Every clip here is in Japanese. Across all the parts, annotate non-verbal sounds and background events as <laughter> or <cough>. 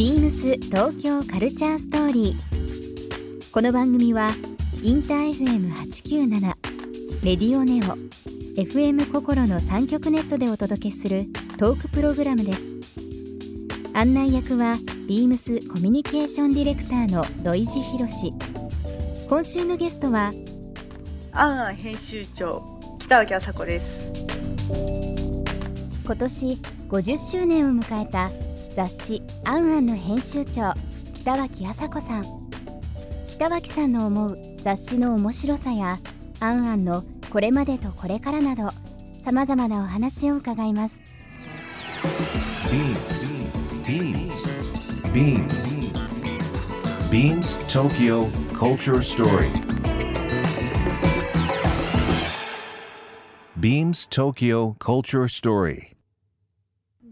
ビームス東京カルチャーストーリー。この番組はインター FM897 レディオネオ FM 心の三極ネットでお届けするトークプログラムです。案内役はビームスコミュニケーションディレクターの土井博志。今週のゲストはあんあん編集長北脇麻子です今年50周年を迎えた雑誌「あんあん」の編集長北脇麻子さん。北脇さんの思う雑誌の面白さや「あんあん」のこれまでとこれからなどさまざまなお話を伺います。BeamsBeamsBeamsTokyo Culture Story. Beams Tokyo Culture Story.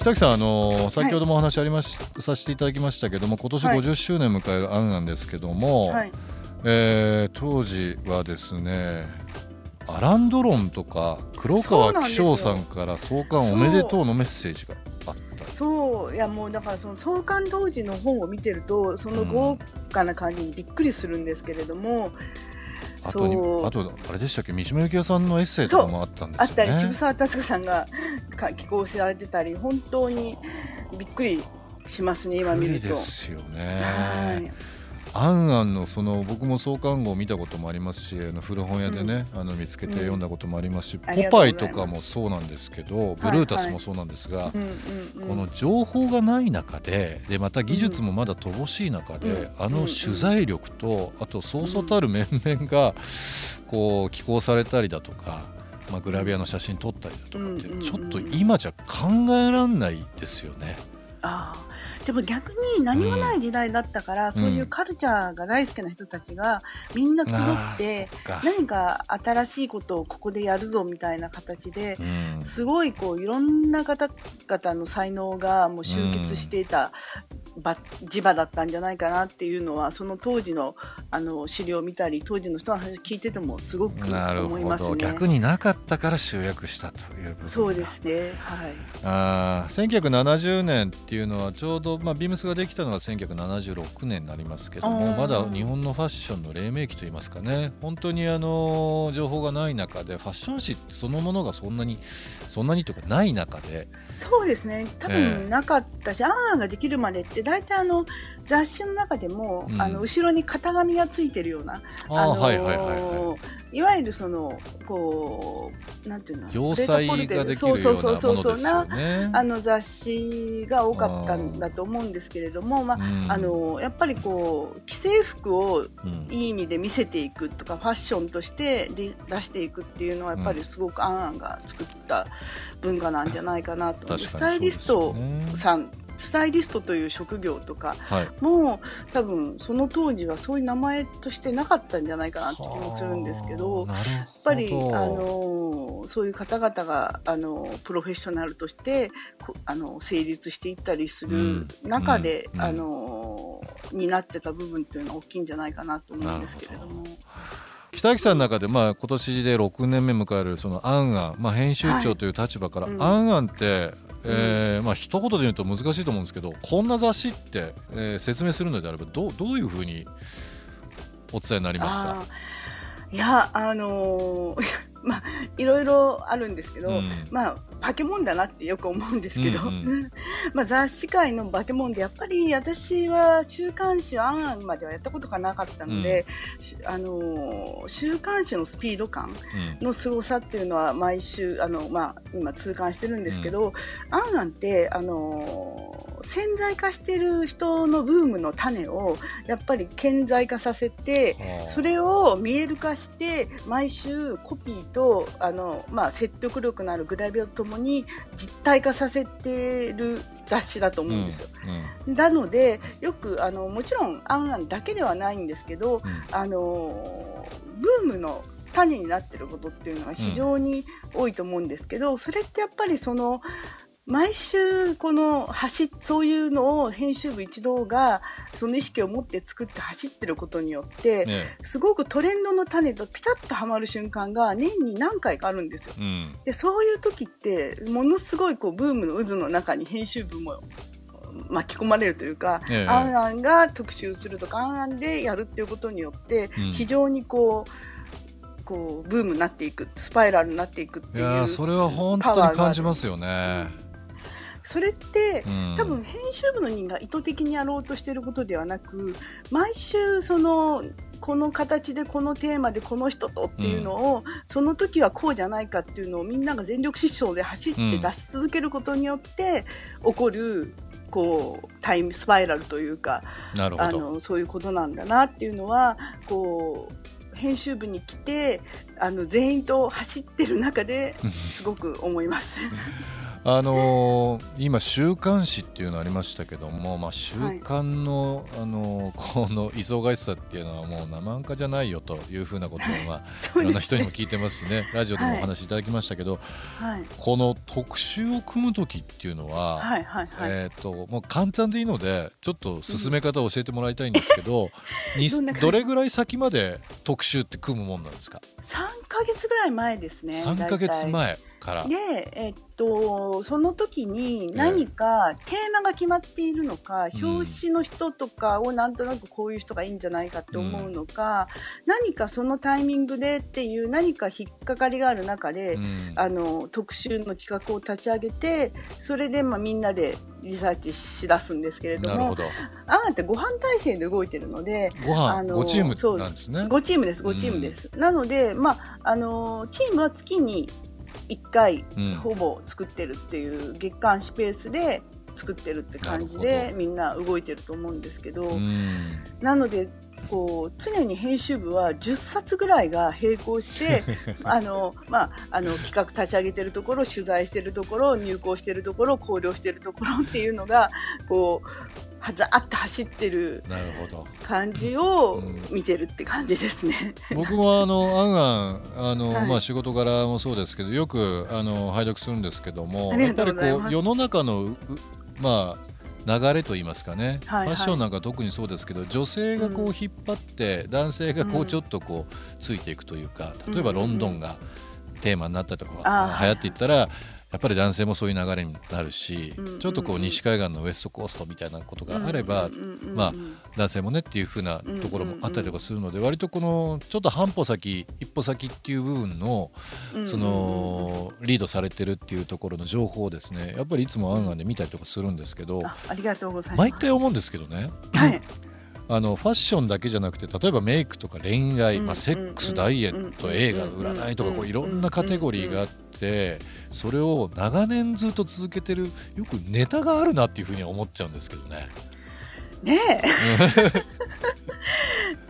北木さん、あの先ほどもお話ありまし、させていただきましたけども今年はい50周年迎える案なんですけども、はい。えー当時はですねアラン・ドロンとか黒川紀章さんから創刊おめでとうのメッセージがあった。そういやもうだからその創刊当時の本を見てるとその豪華な感じにびっくりするんですけれども、あとにあとあれでしたっけ？三島由紀夫さんのエッセイとかもあったんであったすよねり渋沢達子さんがか寄稿されてたり本当にびっくりしますね今見ると。ですよはねい。アンアンのその僕も創刊号を見たこともありますしあの古本屋でね、あの見つけて読んだこともありますし、ありポパイがとかもそうなんですけど、ブルータスもそうなんですが、うんうんうん。この情報がない中ででまた技術もまだ乏しい中で、うん。あの取材力とあとそうそうたる面々がこう寄稿されたりだとか、まあ、グラビアの写真撮ったりだとかって、うんうんうんちょっと今じゃ考えらんないですよね。ああでも逆に何もない時代だったから、そういうカルチャーが大好きな人たちがみんな集って何か新しいことをここでやるぞみたいな形でうん。すごいこういろんな方々の才能がもう集結していた場地場だったんじゃないかなっていうのはその当時のあの資料を見たり当時の人の話を聞いててもすごく思いますね。逆になかったから集約したというそうですね。はい。あー1970年っていうのはちょうど、まあ、ビームスができたのが1976年になりますけどもまだ日本のファッションの黎明期といいますかね。本当にあの情報がない中でファッション誌そのものがそんなにそんなにというかない中で。そうですね。多ええ。分なかったし、アンアンができるまでって大体あの雑誌の中でも、うん。あの後ろに型紙がついてるような、あーのーはいはいはいはい。いわゆるそのこうなんていうの要塞ができるようなそうそうそうそうよなね。あの雑誌が多かったんだと思うんですけれども、まあうん。あのやっぱりこう既製服をうん。いい意味で見せていくとかファッションとしてで出していくっていうのはやっぱりすごくアンアンが作った文化なんじゃないかなとスタイリストさんスタイリストという職業とかはい。も多分その当時はそういう名前としてなかったんじゃないかなって気もするんですけど。やっぱりあのそういう方々があのプロフェッショナルとしてこあの成立していったりする中で、うん。うん。あの担ってた部分っていうのは大きいんじゃないかなと思うんですけれども。北脇さんの中で、まあ、今年で6年目迎えるそのアンアン、まあ、編集長という立場から、はい。うんアンアンって、えーまあ一言で言うと難しいと思うんですけどこんな雑誌って、えー説明するのであればどうどういうふうにお伝えになりますか？いやあのー <laughs> まあいろいろあるんですけど、うん。まあ化け物だなってよく思うんですけど、うんう <laughs> まあ雑誌界の化け物でやっぱり私は週刊誌をあんあんまではやったことがなかったので、しあのー週刊誌のスピード感うんの凄さっていうのは毎週あの、まあ、今痛感してるんですけど、あん。あんってあのー潜在化してる人のブームの種をやっぱり顕在化させてそれを見える化して毎週コピーとあの、まあ、説得力のあるグラビアとともに実体化させてる雑誌だと思うんですよ。うん。うん、なのでよくあのもちろん「あんあん」だけではないんですけど、うん、あのブームの種になってることっていうのが非常に多いと思うんですけど、それってやっぱりその毎週この走そういうのを編集部一同がその意識を持って作って走ってることによって、ね、すごくトレンドの種とピタッとはまる瞬間が年に何回かあるんですよ。うん、でそういう時ってものすごいこうブームの渦の中に編集部も巻き込まれるというか、ええ、アンアンが特集するとかアンアンでやるっていうことによって非常にこう、うん、こうブームになっていくスパイラルになっていくっていういやそれは本当に感じますよね。それって、うん、多分編集部の人が意図的にやろうとしてることではなく毎週そのこの形でこのテーマでこの人とっていうのを、うん、その時はこうじゃないかっていうのをみんなが全力疾走で走って出し続けることによって起こる、こうタイムスパイラルというかあのそういうことなんだなっていうのはこう編集部に来てあの全員と走ってる中ですごく思います。<laughs> あのー、今週刊誌っていうのありましたけども、まあ、週刊の、はい、あのー、この忙しさっていうのはもう生半可じゃないよというふうなことを、<laughs> まあ、いろんな人にも聞いてますしね。ラジオでもお話しいただきましたけど、はい、この特集を組む時っていうのは、はいはいはい、えーと、もう簡単でいいのでちょっと進め方を教えてもらいたいんですけど、うん、どれぐらい先まで特集って組むもんなんですか3か月ぐらい前ですね3か月前からで、えー、っとその時に何かテーマが決まっているのか、えー、表紙の人とかをなんとなくこういう人がいいんじゃないかって思うのか、うん、何かそのタイミングでっていう何か引っかかりがある中で、うん、あの特集の企画を立ち上げてそれでまあみんなでリサーチしだすんですけれどもあなたご飯体制で動いてるのでご飯あの5チームなんですね。5チームです5チームです、うん、なのでまああのチームは月に1回ほぼ作ってるっていう月間スペースで作ってるって感じでみんな動いてると思うんですけどなのでこう常に編集部は10冊ぐらいが並行して <laughs> あの、まあ、あの企画立ち上げてるところ取材してるところ入稿してるところ考慮してるところっていうのがこうはざって走ってる感じを見てるって感じですね。僕もあのあんあんあの、はい、まあ仕事柄もそうですけどよくあの拝読するんですけどもやっぱりこう世の中のまあ流れと言いますかね、はいはい、ファッションなんか特にそうですけど女性がこう引っ張って、うん、男性がこうちょっとこうついていくというか例えばロンドンがテーマになったとか流行っていったらやっぱり男性もそういう流れになるし、ちょっとこう西海岸のウエストコーストみたいなことがあれば、まあ、男性もねっていうふうなところもあったりとかするので、割とこのちょっと半歩先一歩先っていう部分のそのリードされてるっていうところの情報をですねやっぱりいつも案外で見たりとかするんですけど、ありがとうございます。毎回思うんですけどね。はい <laughs> あのファッションだけじゃなくて例えばメイクとか恋愛、まあ、セックス、ダイエット、映画占いとかこういろんなカテゴリーがあってそれを長年ずっと続けてるよくネタがあるなっていうふうに思っちゃうんですけどね。ね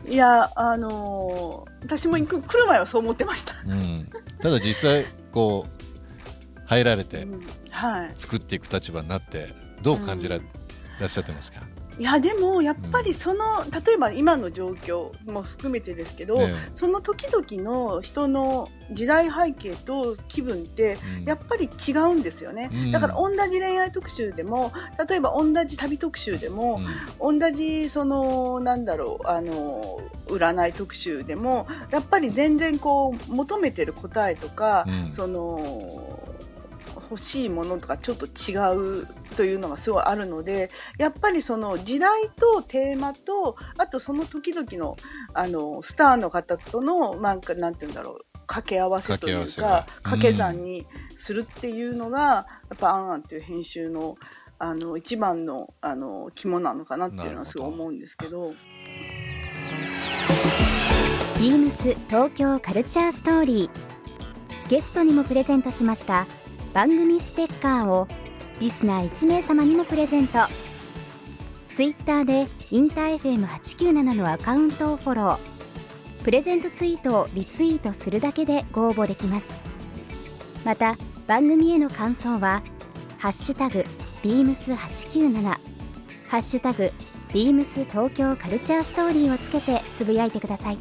え。いやあのー、私も来る前はそう思ってました、うん、ただ実際こう入られて作っていく立場になってどう感じらっしゃってますか、うんいやでもやっぱりその、うん、例えば今の状況も含めてですけど、ね、その時々の人の時代背景と気分ってやっぱり違うんですよね、うん、だから同じ恋愛特集でも例えば同じ旅特集でも、うん、同じそのなんだろうあの占い特集でもやっぱり全然こう求めてる答えとか、その欲しいものとかちょっと違うというのがすごいあるのでやっぱりその時代とテーマとあとその時々のあのスターの方とのなんかなんて言うんだろう掛け合わせというか掛け算にするっていうのが、やっぱ「あんあん」っていう編集のあの一番のあの肝なのかなっていうのはすごい思うんですけど。ビームス東京カルチャーストーリーゲストにもプレゼントしました番組ステッカーをリスナー1名様にもプレゼント。ツイッターでインター FM897 のアカウントをフォロー。プレゼントツイートをリツイートするだけでご応募できます。また番組への感想は「ハッシュタグビームス897」「ハッシュタグビームス東京カルチャーストーリー」をつけてつぶやいてください。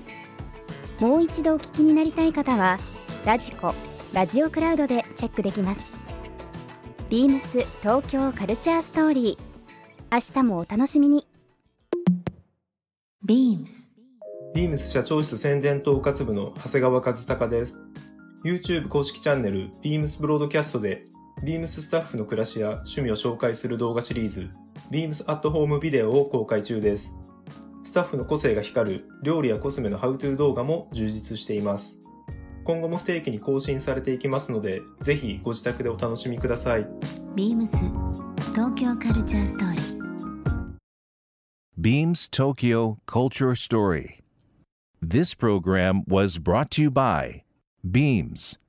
もう一度お聞きになりたい方はラジコラジオクラウドでチェックできます。ビームス東京カルチャーストーリー。明日もお楽しみに。ビームス。ビームス社長室宣伝統括部の長谷川和孝です。YouTube 公式チャンネルビームスブロードキャストでビームススタッフの暮らしや趣味を紹介する動画シリーズビームスアットホームビデオを公開中です。スタッフの個性が光る料理やコスメのハウトゥー動画も充実しています今後も不定期に更新されていきますのでぜひご自宅でお楽しみくださいビームス東京カルチャーストーリー Beams Tokyo Culture Story This program was brought to you by Beams